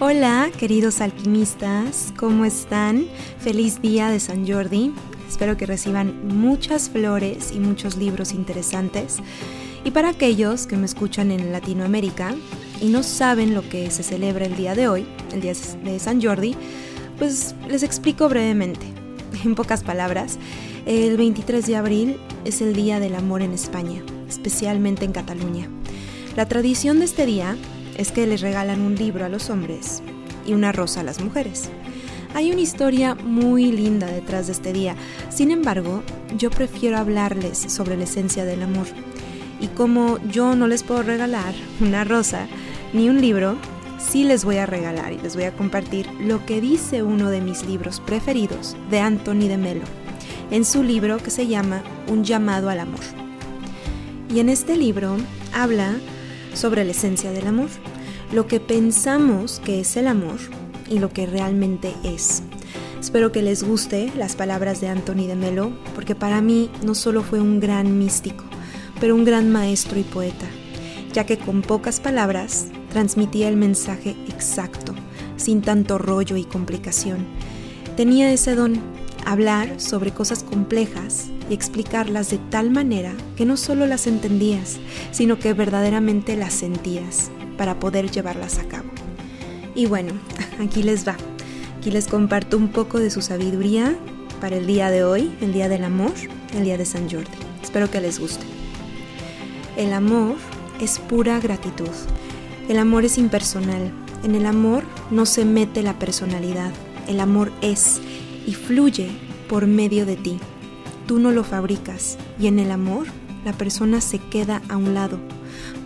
Hola, queridos alquimistas, ¿cómo están? Feliz día de San Jordi. Espero que reciban muchas flores y muchos libros interesantes. Y para aquellos que me escuchan en Latinoamérica y no saben lo que se celebra el día de hoy, el día de San Jordi, pues les explico brevemente. En pocas palabras, el 23 de abril es el Día del Amor en España, especialmente en Cataluña. La tradición de este día es que les regalan un libro a los hombres y una rosa a las mujeres. Hay una historia muy linda detrás de este día, sin embargo, yo prefiero hablarles sobre la esencia del amor. Y como yo no les puedo regalar una rosa ni un libro, sí les voy a regalar y les voy a compartir lo que dice uno de mis libros preferidos de Anthony de Melo, en su libro que se llama Un llamado al amor. Y en este libro habla sobre la esencia del amor, lo que pensamos que es el amor y lo que realmente es. Espero que les guste las palabras de Anthony de Melo, porque para mí no solo fue un gran místico, pero un gran maestro y poeta, ya que con pocas palabras transmitía el mensaje exacto, sin tanto rollo y complicación. Tenía ese don, hablar sobre cosas complejas y explicarlas de tal manera que no solo las entendías, sino que verdaderamente las sentías para poder llevarlas a cabo. Y bueno, aquí les va. Aquí les comparto un poco de su sabiduría para el día de hoy, el día del amor, el día de San Jordi. Espero que les guste. El amor es pura gratitud. El amor es impersonal. En el amor no se mete la personalidad. El amor es y fluye por medio de ti. Tú no lo fabricas y en el amor la persona se queda a un lado.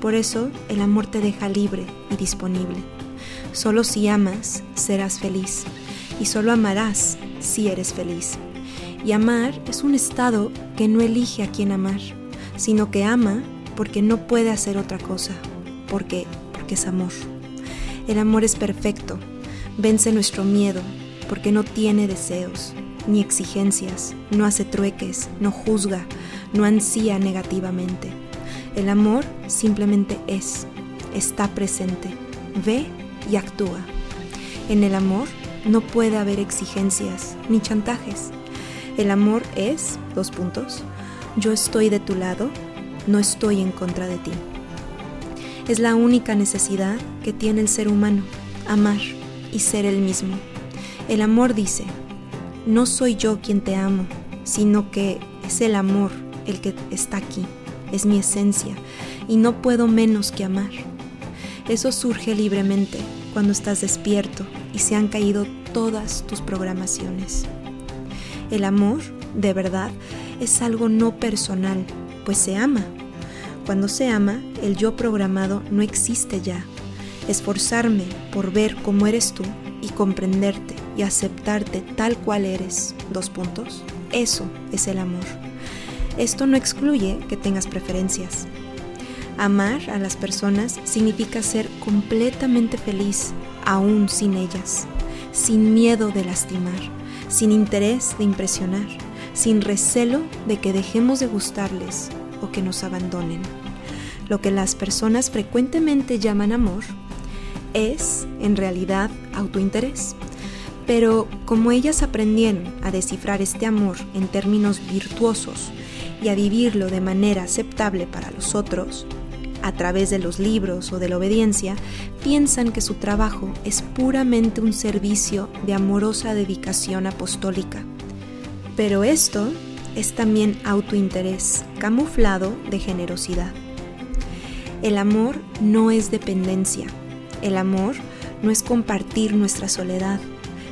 Por eso el amor te deja libre y disponible. Solo si amas serás feliz y solo amarás si eres feliz. Y amar es un estado que no elige a quién amar, sino que ama porque no puede hacer otra cosa, porque porque es amor. El amor es perfecto, vence nuestro miedo, porque no tiene deseos, ni exigencias, no hace trueques, no juzga, no ansía negativamente. El amor simplemente es, está presente, ve y actúa. En el amor no puede haber exigencias ni chantajes. El amor es, dos puntos, yo estoy de tu lado, no estoy en contra de ti. Es la única necesidad que tiene el ser humano, amar y ser el mismo. El amor dice, no soy yo quien te amo, sino que es el amor el que está aquí, es mi esencia, y no puedo menos que amar. Eso surge libremente cuando estás despierto y se han caído todas tus programaciones. El amor, de verdad, es algo no personal, pues se ama. Cuando se ama, el yo programado no existe ya. Esforzarme por ver cómo eres tú y comprenderte y aceptarte tal cual eres, dos puntos, eso es el amor. Esto no excluye que tengas preferencias. Amar a las personas significa ser completamente feliz aún sin ellas, sin miedo de lastimar, sin interés de impresionar, sin recelo de que dejemos de gustarles o que nos abandonen. Lo que las personas frecuentemente llaman amor es, en realidad, autointerés. Pero como ellas aprendieron a descifrar este amor en términos virtuosos y a vivirlo de manera aceptable para los otros, a través de los libros o de la obediencia, piensan que su trabajo es puramente un servicio de amorosa dedicación apostólica. Pero esto es también autointerés, camuflado de generosidad. El amor no es dependencia. El amor no es compartir nuestra soledad.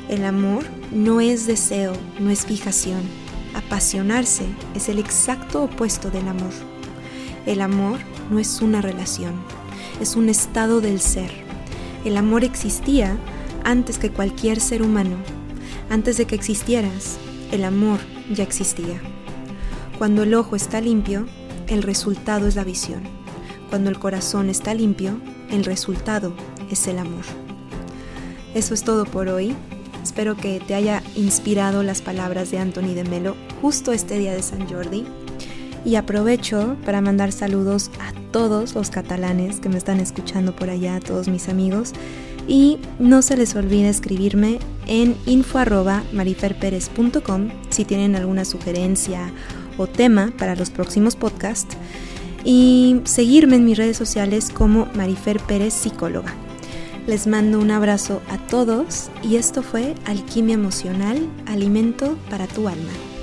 El amor no es deseo, no es fijación. Apasionarse es el exacto opuesto del amor. El amor no es una relación, es un estado del ser. El amor existía antes que cualquier ser humano. Antes de que existieras, el amor ya existía. Cuando el ojo está limpio, el resultado es la visión. Cuando el corazón está limpio, el resultado es el amor. Eso es todo por hoy. Espero que te haya inspirado las palabras de Anthony de Melo justo este día de San Jordi. Y aprovecho para mandar saludos a todos los catalanes que me están escuchando por allá, a todos mis amigos. Y no se les olvide escribirme en info.mariferperez.com si tienen alguna sugerencia o tema para los próximos podcasts. Y seguirme en mis redes sociales como Marifer Pérez Psicóloga. Les mando un abrazo a todos y esto fue Alquimia Emocional, Alimento para tu Alma.